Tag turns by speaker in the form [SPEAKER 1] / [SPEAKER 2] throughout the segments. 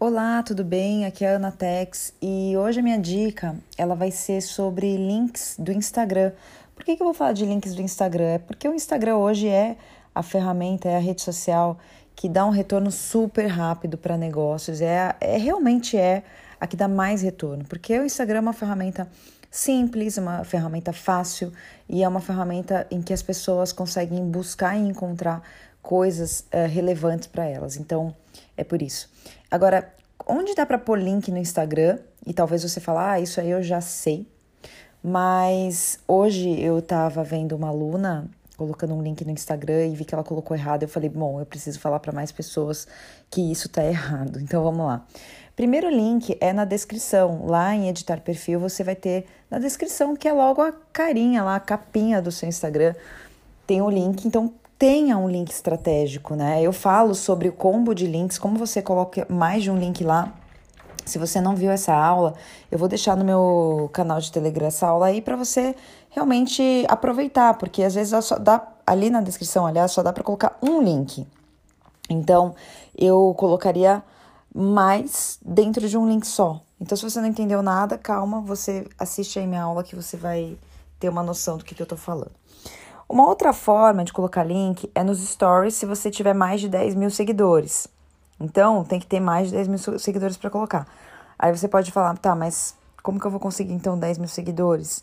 [SPEAKER 1] Olá, tudo bem? Aqui é a Ana Tex e hoje a minha dica ela vai ser sobre links do Instagram. Por que, que eu vou falar de links do Instagram? É porque o Instagram hoje é a ferramenta, é a rede social que dá um retorno super rápido para negócios. É, é realmente é a que dá mais retorno, porque o Instagram é uma ferramenta simples, uma ferramenta fácil e é uma ferramenta em que as pessoas conseguem buscar e encontrar coisas uh, relevantes para elas. Então, é por isso. Agora, onde dá para pôr link no Instagram? E talvez você fale, ah, isso aí eu já sei. Mas hoje eu estava vendo uma aluna colocando um link no Instagram e vi que ela colocou errado. Eu falei, bom, eu preciso falar para mais pessoas que isso está errado. Então vamos lá. Primeiro link é na descrição. Lá em editar perfil você vai ter na descrição que é logo a carinha lá, a capinha do seu Instagram. Tem o link, então tenha um link estratégico, né? Eu falo sobre o combo de links, como você coloca mais de um link lá. Se você não viu essa aula, eu vou deixar no meu canal de Telegram essa aula aí para você realmente aproveitar, porque às vezes só dá ali na descrição, aliás, só dá para colocar um link. Então, eu colocaria mais dentro de um link só. Então, se você não entendeu nada, calma, você assiste aí minha aula que você vai ter uma noção do que, que eu tô falando. Uma outra forma de colocar link é nos stories se você tiver mais de 10 mil seguidores. Então, tem que ter mais de 10 mil seguidores para colocar. Aí você pode falar, tá, mas como que eu vou conseguir então 10 mil seguidores?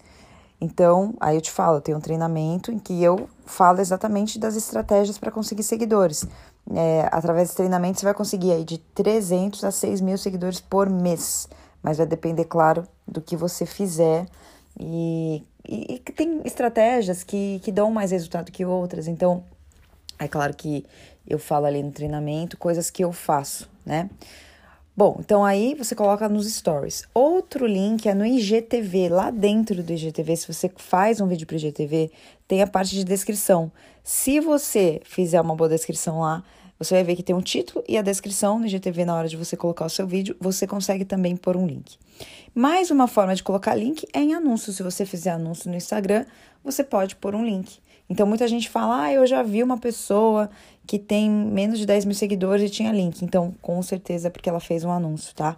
[SPEAKER 1] Então, aí eu te falo, tenho um treinamento em que eu falo exatamente das estratégias para conseguir seguidores. É, através desse treinamento, você vai conseguir aí de 300 a 6 mil seguidores por mês. Mas vai depender, claro, do que você fizer e e, e tem estratégias que, que dão mais resultado que outras. Então, é claro que eu falo ali no treinamento coisas que eu faço, né? Bom, então aí você coloca nos stories. Outro link é no IGTV. Lá dentro do IGTV, se você faz um vídeo para o IGTV, tem a parte de descrição. Se você fizer uma boa descrição lá, você vai ver que tem um título e a descrição no IGTV na hora de você colocar o seu vídeo, você consegue também pôr um link. Mais uma forma de colocar link é em anúncio. Se você fizer anúncio no Instagram, você pode pôr um link. Então muita gente fala, ah, eu já vi uma pessoa que tem menos de 10 mil seguidores e tinha link. Então, com certeza é porque ela fez um anúncio, tá?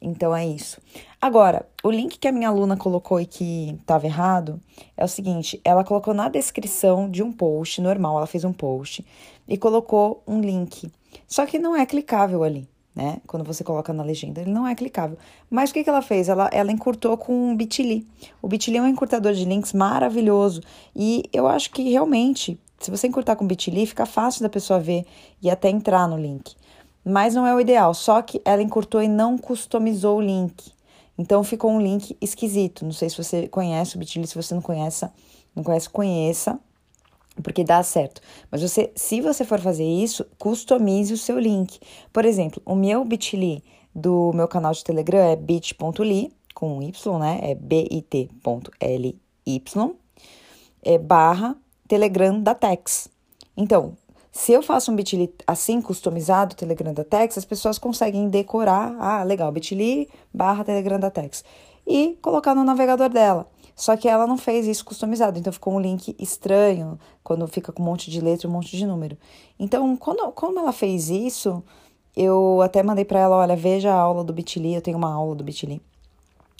[SPEAKER 1] Então é isso. Agora, o link que a minha aluna colocou e que estava errado é o seguinte: ela colocou na descrição de um post normal, ela fez um post e colocou um link. Só que não é clicável ali, né? Quando você coloca na legenda, ele não é clicável. Mas o que, que ela fez? Ela, ela encurtou com o Bitly. O Bitly é um encurtador de links maravilhoso. E eu acho que realmente, se você encurtar com Bitly, fica fácil da pessoa ver e até entrar no link. Mas não é o ideal. Só que ela encurtou e não customizou o link. Então ficou um link esquisito. Não sei se você conhece o Bitly, se você não conhece, não conhece, conheça porque dá certo. Mas você, se você for fazer isso, customize o seu link. Por exemplo, o meu bit.ly do meu canal de Telegram é bit.ly com y, né? É bit.ly é barra Telegram da Tex. Então, se eu faço um bit.ly assim, customizado, Telegram da Tex, as pessoas conseguem decorar, ah, legal, bit.ly barra Telegram da Tex, e colocar no navegador dela. Só que ela não fez isso customizado, então ficou um link estranho, quando fica com um monte de letra, um monte de número. Então, quando, como ela fez isso, eu até mandei para ela, olha, veja a aula do Bitly, eu tenho uma aula do Bitly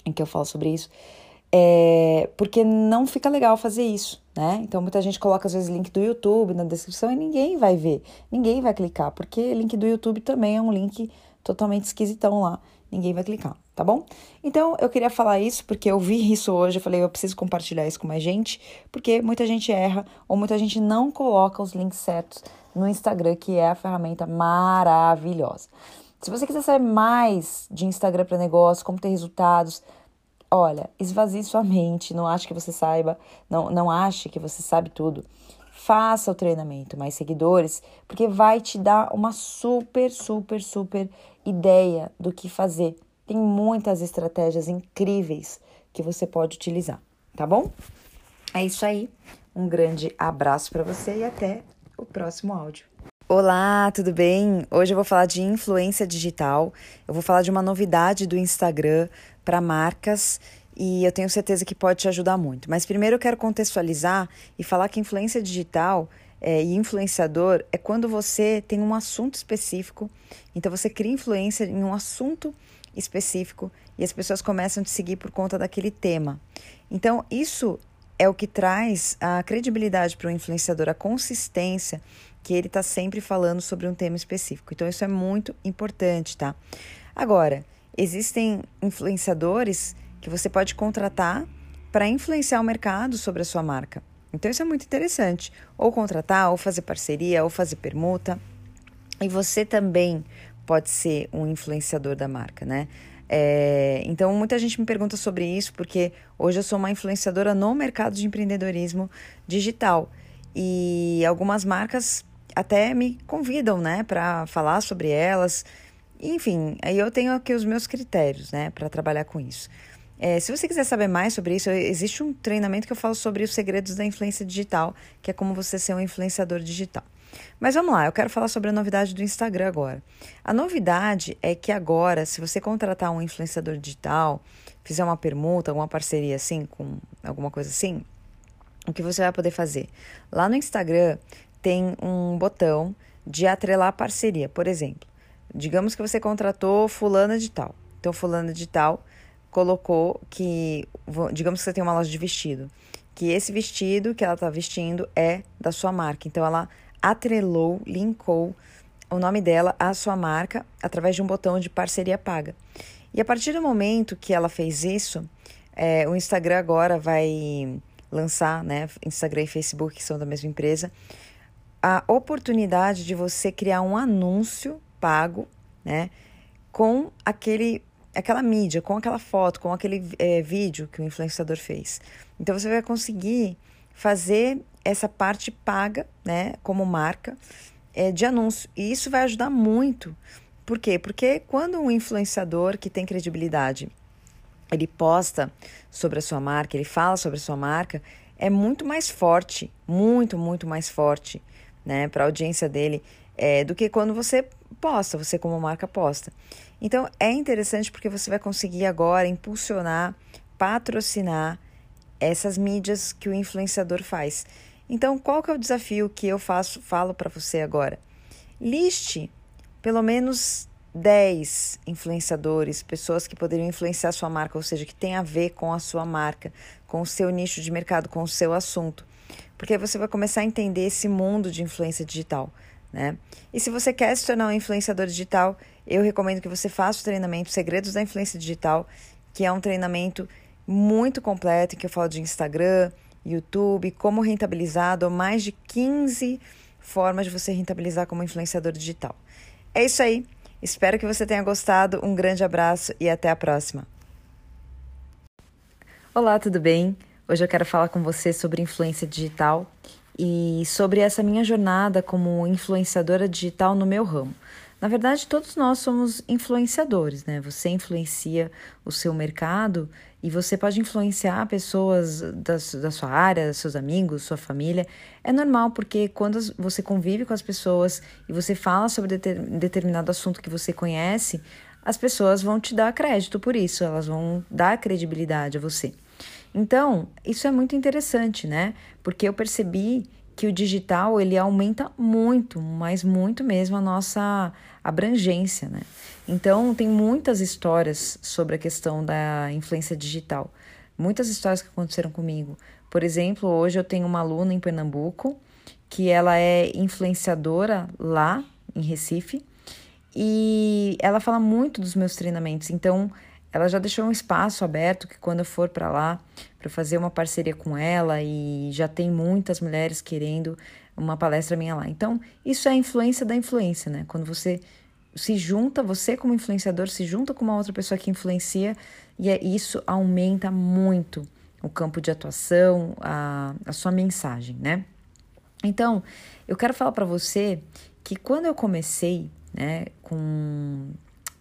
[SPEAKER 1] em que eu falo sobre isso. É, porque não fica legal fazer isso, né? Então muita gente coloca às vezes link do YouTube na descrição e ninguém vai ver, ninguém vai clicar, porque link do YouTube também é um link totalmente esquisitão lá, ninguém vai clicar tá bom? Então eu queria falar isso porque eu vi isso hoje, eu falei, eu preciso compartilhar isso com mais gente, porque muita gente erra ou muita gente não coloca os links certos no Instagram, que é a ferramenta maravilhosa. Se você quiser saber mais de Instagram para negócio, como ter resultados, olha, esvazie sua mente, não ache que você saiba, não, não ache que você sabe tudo. Faça o treinamento, mais seguidores, porque vai te dar uma super, super, super ideia do que fazer tem muitas estratégias incríveis que você pode utilizar, tá bom? É isso aí. Um grande abraço para você e até o próximo áudio. Olá, tudo bem? Hoje eu vou falar de influência digital. Eu vou falar de uma novidade do Instagram para marcas e eu tenho certeza que pode te ajudar muito. Mas primeiro eu quero contextualizar e falar que influência digital é, e influenciador é quando você tem um assunto específico, então você cria influência em um assunto específico e as pessoas começam a te seguir por conta daquele tema. Então, isso é o que traz a credibilidade para o influenciador, a consistência que ele está sempre falando sobre um tema específico. Então, isso é muito importante, tá? Agora, existem influenciadores que você pode contratar para influenciar o mercado sobre a sua marca. Então isso é muito interessante. Ou contratar, ou fazer parceria, ou fazer permuta. E você também pode ser um influenciador da marca, né? É, então, muita gente me pergunta sobre isso, porque hoje eu sou uma influenciadora no mercado de empreendedorismo digital. E algumas marcas até me convidam, né, para falar sobre elas. Enfim, aí eu tenho aqui os meus critérios, né, para trabalhar com isso. É, se você quiser saber mais sobre isso, existe um treinamento que eu falo sobre os segredos da influência digital, que é como você ser um influenciador digital. Mas vamos lá, eu quero falar sobre a novidade do Instagram agora. A novidade é que agora, se você contratar um influenciador digital, fizer uma permuta, alguma parceria assim, com alguma coisa assim, o que você vai poder fazer? Lá no Instagram tem um botão de atrelar parceria. Por exemplo, digamos que você contratou fulana de tal. Então, fulana de tal colocou que, digamos que você tem uma loja de vestido, que esse vestido que ela está vestindo é da sua marca. Então, ela atrelou, linkou o nome dela à sua marca através de um botão de parceria paga. E a partir do momento que ela fez isso, é, o Instagram agora vai lançar, né? Instagram e Facebook, que são da mesma empresa, a oportunidade de você criar um anúncio pago, né? Com aquele aquela mídia, com aquela foto, com aquele é, vídeo que o influenciador fez. Então você vai conseguir fazer essa parte paga, né, como marca, é, de anúncio. E isso vai ajudar muito. Por quê? Porque quando um influenciador que tem credibilidade ele posta sobre a sua marca, ele fala sobre a sua marca, é muito mais forte, muito, muito mais forte, né, para a audiência dele, é, do que quando você posta, você como marca posta. Então é interessante porque você vai conseguir agora impulsionar, patrocinar essas mídias que o influenciador faz. Então, qual que é o desafio que eu faço, falo para você agora? Liste pelo menos 10 influenciadores, pessoas que poderiam influenciar a sua marca, ou seja, que tem a ver com a sua marca, com o seu nicho de mercado, com o seu assunto. Porque você vai começar a entender esse mundo de influência digital né? E se você quer se tornar um influenciador digital, eu recomendo que você faça o treinamento Segredos da Influência Digital, que é um treinamento muito completo em que eu falo de Instagram, YouTube, como rentabilizar, dou mais de 15 formas de você rentabilizar como influenciador digital. É isso aí. Espero que você tenha gostado. Um grande abraço e até a próxima. Olá, tudo bem? Hoje eu quero falar com você sobre influência digital e sobre essa minha jornada como influenciadora digital no meu ramo. Na verdade, todos nós somos influenciadores, né? Você influencia o seu mercado e você pode influenciar pessoas da, da sua área, seus amigos, sua família. É normal, porque quando você convive com as pessoas e você fala sobre determinado assunto que você conhece, as pessoas vão te dar crédito por isso, elas vão dar credibilidade a você. Então, isso é muito interessante, né? Porque eu percebi que o digital ele aumenta muito, mas muito mesmo a nossa abrangência, né? Então, tem muitas histórias sobre a questão da influência digital. Muitas histórias que aconteceram comigo. Por exemplo, hoje eu tenho uma aluna em Pernambuco que ela é influenciadora lá em Recife e ela fala muito dos meus treinamentos. Então, ela já deixou um espaço aberto que quando eu for para lá, para fazer uma parceria com ela e já tem muitas mulheres querendo uma palestra minha lá. Então, isso é a influência da influência, né? Quando você se junta, você como influenciador se junta com uma outra pessoa que influencia e é, isso aumenta muito o campo de atuação, a, a sua mensagem, né? Então, eu quero falar para você que quando eu comecei, né, com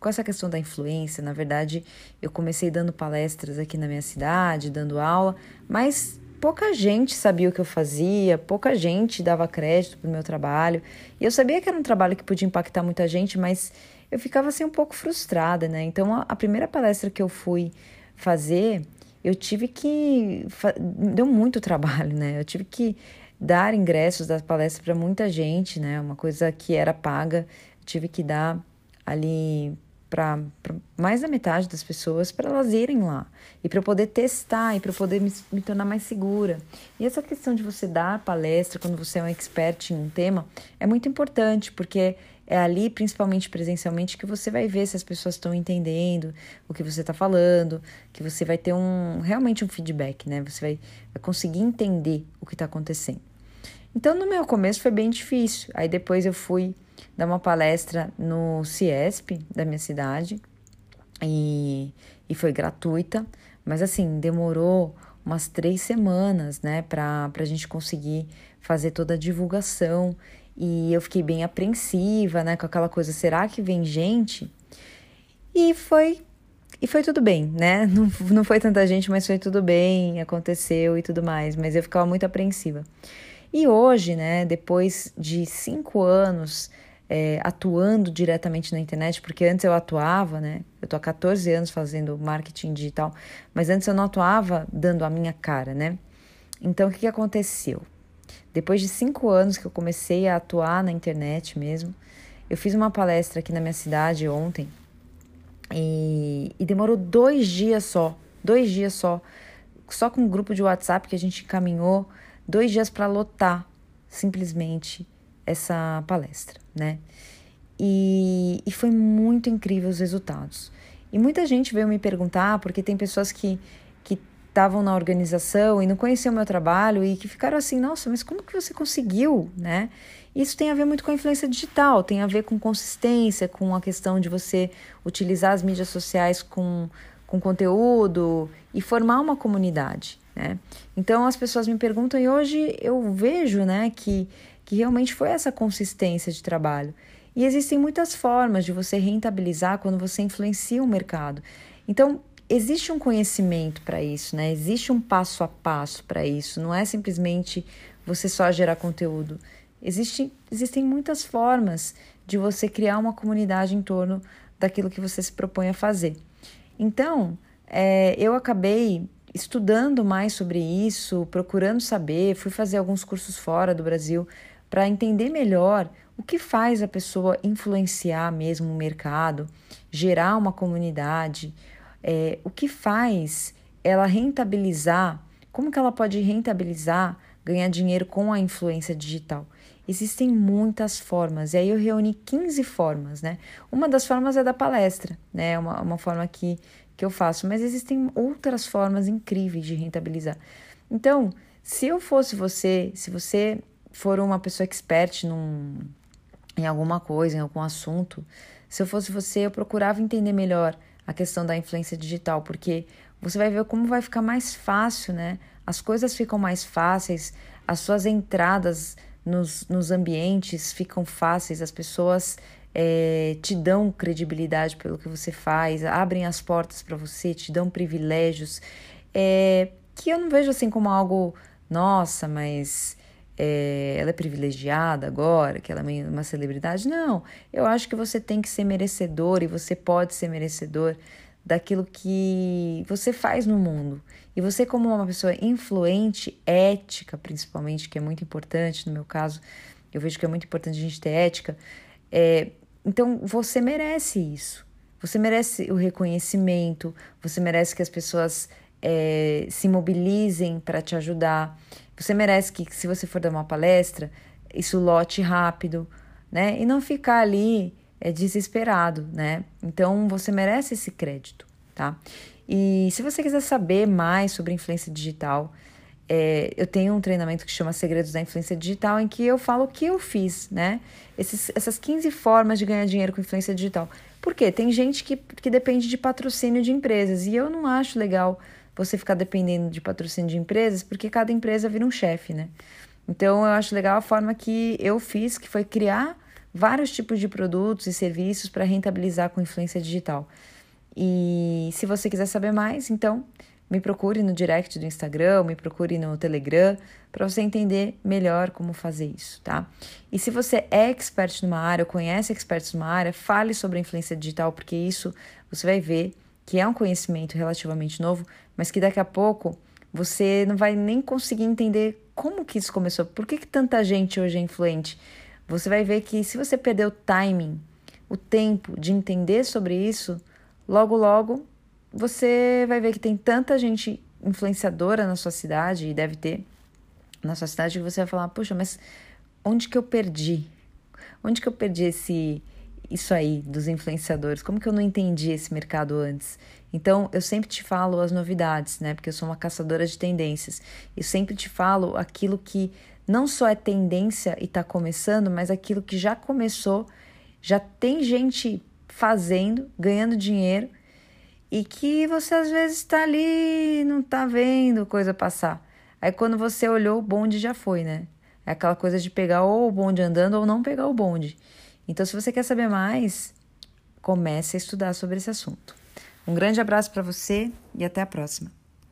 [SPEAKER 1] com essa questão da influência, na verdade, eu comecei dando palestras aqui na minha cidade, dando aula, mas pouca gente sabia o que eu fazia, pouca gente dava crédito pro meu trabalho. E eu sabia que era um trabalho que podia impactar muita gente, mas eu ficava assim um pouco frustrada, né? Então, a, a primeira palestra que eu fui fazer, eu tive que. Deu muito trabalho, né? Eu tive que dar ingressos das palestras para muita gente, né? Uma coisa que era paga, tive que dar ali para mais da metade das pessoas para elas irem lá e para eu poder testar e para eu poder me, me, tornar mais segura. E essa questão de você dar palestra quando você é um expert em um tema é muito importante, porque é ali, principalmente presencialmente, que você vai ver se as pessoas estão entendendo o que você está falando, que você vai ter um realmente um feedback, né? Você vai, vai conseguir entender o que está acontecendo. Então, no meu começo foi bem difícil. Aí depois eu fui dar uma palestra no Ciesp da minha cidade e, e foi gratuita, mas assim, demorou umas três semanas, né, para a gente conseguir fazer toda a divulgação e eu fiquei bem apreensiva, né, com aquela coisa, será que vem gente? E foi e foi tudo bem, né? Não, não foi tanta gente, mas foi tudo bem, aconteceu e tudo mais. Mas eu ficava muito apreensiva. E hoje, né, depois de cinco anos é, atuando diretamente na internet, porque antes eu atuava, né? Eu tô há 14 anos fazendo marketing digital, mas antes eu não atuava dando a minha cara, né? Então, o que, que aconteceu? Depois de cinco anos que eu comecei a atuar na internet mesmo, eu fiz uma palestra aqui na minha cidade ontem e, e demorou dois dias só, dois dias só, só com um grupo de WhatsApp que a gente encaminhou, dois dias para lotar simplesmente essa palestra, né? E, e foi muito incrível os resultados. E muita gente veio me perguntar, porque tem pessoas que estavam na organização e não conheciam o meu trabalho e que ficaram assim, nossa, mas como que você conseguiu, né? Isso tem a ver muito com a influência digital, tem a ver com consistência, com a questão de você utilizar as mídias sociais com, com conteúdo e formar uma comunidade, né? Então as pessoas me perguntam e hoje eu vejo, né, que, que realmente foi essa consistência de trabalho. E existem muitas formas de você rentabilizar quando você influencia o mercado. Então, existe um conhecimento para isso, né? Existe um passo a passo para isso. Não é simplesmente você só gerar conteúdo. Existe, existem muitas formas de você criar uma comunidade em torno daquilo que você se propõe a fazer. Então, é, eu acabei estudando mais sobre isso, procurando saber, fui fazer alguns cursos fora do Brasil para entender melhor o que faz a pessoa influenciar mesmo o mercado, gerar uma comunidade, é, o que faz ela rentabilizar, como que ela pode rentabilizar, ganhar dinheiro com a influência digital? Existem muitas formas, e aí eu reuni 15 formas, né? Uma das formas é da palestra, né? Uma, uma forma que, que eu faço, mas existem outras formas incríveis de rentabilizar. Então, se eu fosse você, se você for uma pessoa expert num, em alguma coisa, em algum assunto, se eu fosse você, eu procurava entender melhor a questão da influência digital, porque você vai ver como vai ficar mais fácil, né? As coisas ficam mais fáceis, as suas entradas nos, nos ambientes ficam fáceis, as pessoas é, te dão credibilidade pelo que você faz, abrem as portas para você, te dão privilégios, é, que eu não vejo assim como algo, nossa, mas é, ela é privilegiada agora, que ela é uma celebridade. Não, eu acho que você tem que ser merecedor e você pode ser merecedor daquilo que você faz no mundo. E você, como uma pessoa influente, ética, principalmente, que é muito importante, no meu caso, eu vejo que é muito importante a gente ter ética. É, então, você merece isso. Você merece o reconhecimento, você merece que as pessoas é, se mobilizem para te ajudar. Você merece que, se você for dar uma palestra, isso lote rápido, né? E não ficar ali é, desesperado, né? Então, você merece esse crédito, tá? E se você quiser saber mais sobre influência digital, é, eu tenho um treinamento que chama Segredos da Influência Digital, em que eu falo o que eu fiz, né? Esses, essas 15 formas de ganhar dinheiro com influência digital. Por quê? Tem gente que, que depende de patrocínio de empresas e eu não acho legal você ficar dependendo de patrocínio de empresas, porque cada empresa vira um chefe, né? Então eu acho legal a forma que eu fiz, que foi criar vários tipos de produtos e serviços para rentabilizar com influência digital. E se você quiser saber mais, então me procure no direct do Instagram, me procure no Telegram, para você entender melhor como fazer isso, tá? E se você é expert numa área, ou conhece experts numa área, fale sobre a influência digital, porque isso você vai ver que é um conhecimento relativamente novo, mas que daqui a pouco você não vai nem conseguir entender como que isso começou? Por que, que tanta gente hoje é influente? Você vai ver que se você perder o timing, o tempo de entender sobre isso, logo, logo você vai ver que tem tanta gente influenciadora na sua cidade, e deve ter na sua cidade, que você vai falar: Poxa, mas onde que eu perdi? Onde que eu perdi esse isso aí dos influenciadores? Como que eu não entendi esse mercado antes? Então, eu sempre te falo as novidades, né? Porque eu sou uma caçadora de tendências. Eu sempre te falo aquilo que não só é tendência e está começando, mas aquilo que já começou, já tem gente fazendo, ganhando dinheiro e que você às vezes está ali não está vendo coisa passar. Aí quando você olhou, o bonde já foi, né? É aquela coisa de pegar ou o bonde andando ou não pegar o bonde. Então, se você quer saber mais, comece a estudar sobre esse assunto. Um grande abraço para você e até a próxima.